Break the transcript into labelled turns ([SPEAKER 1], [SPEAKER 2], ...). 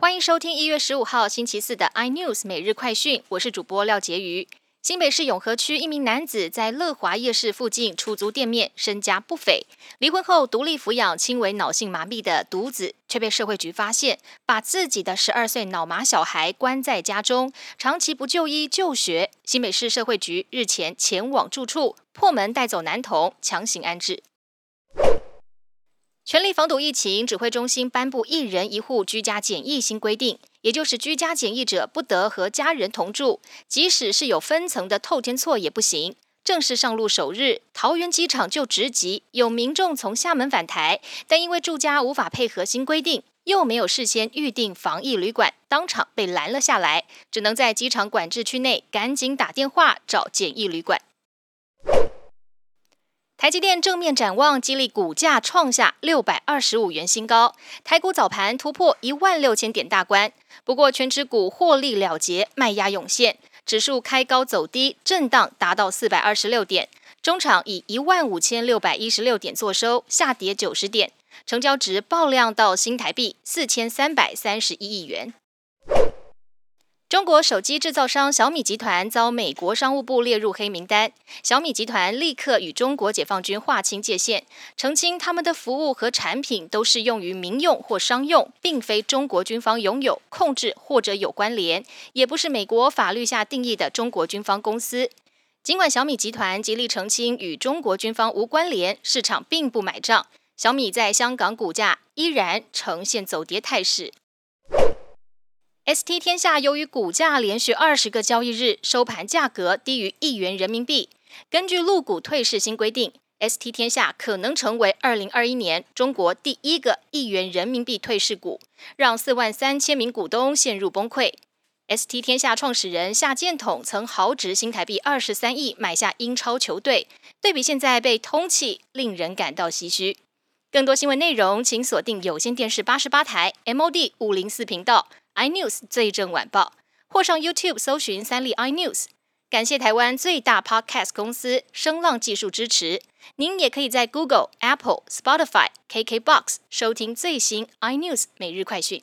[SPEAKER 1] 欢迎收听一月十五号星期四的 iNews 每日快讯，我是主播廖杰瑜。新北市永和区一名男子在乐华夜市附近出租店面，身家不菲。离婚后独立抚养轻微脑性麻痹的独子，却被社会局发现，把自己的十二岁脑麻小孩关在家中，长期不就医就学。新北市社会局日前前往住处，破门带走男童，强行安置。全力防堵疫情指挥中心颁布一人一户居家检疫新规定，也就是居家检疫者不得和家人同住，即使是有分层的透天厝也不行。正式上路首日，桃园机场就直击有民众从厦门返台，但因为住家无法配合新规定，又没有事先预定防疫旅馆，当场被拦了下来，只能在机场管制区内赶紧打电话找检疫旅馆。台积电正面展望，激励股价创下六百二十五元新高。台股早盘突破一万六千点大关，不过全指股获利了结，卖压涌现，指数开高走低，震荡达到四百二十六点。中场以一万五千六百一十六点作收，下跌九十点，成交值爆量到新台币四千三百三十一亿元。中国手机制造商小米集团遭美国商务部列入黑名单，小米集团立刻与中国解放军划清界限，澄清他们的服务和产品都适用于民用或商用，并非中国军方拥有、控制或者有关联，也不是美国法律下定义的中国军方公司。尽管小米集团极力澄清与中国军方无关联，市场并不买账，小米在香港股价依然呈现走跌态势。ST 天下由于股价连续二十个交易日收盘价格低于一元人民币，根据陆股退市新规定，ST 天下可能成为二零二一年中国第一个一元人民币退市股，让四万三千名股东陷入崩溃。ST 天下创始人夏建统曾豪掷新台币二十三亿买下英超球队，对比现在被通气，令人感到唏嘘。更多新闻内容，请锁定有线电视八十八台 MOD 五零四频道。iNews 最正晚报，或上 YouTube 搜寻三立 iNews。感谢台湾最大 Podcast 公司声浪技术支持。您也可以在 Google、Apple、Spotify、KKBox 收听最新 iNews 每日快讯。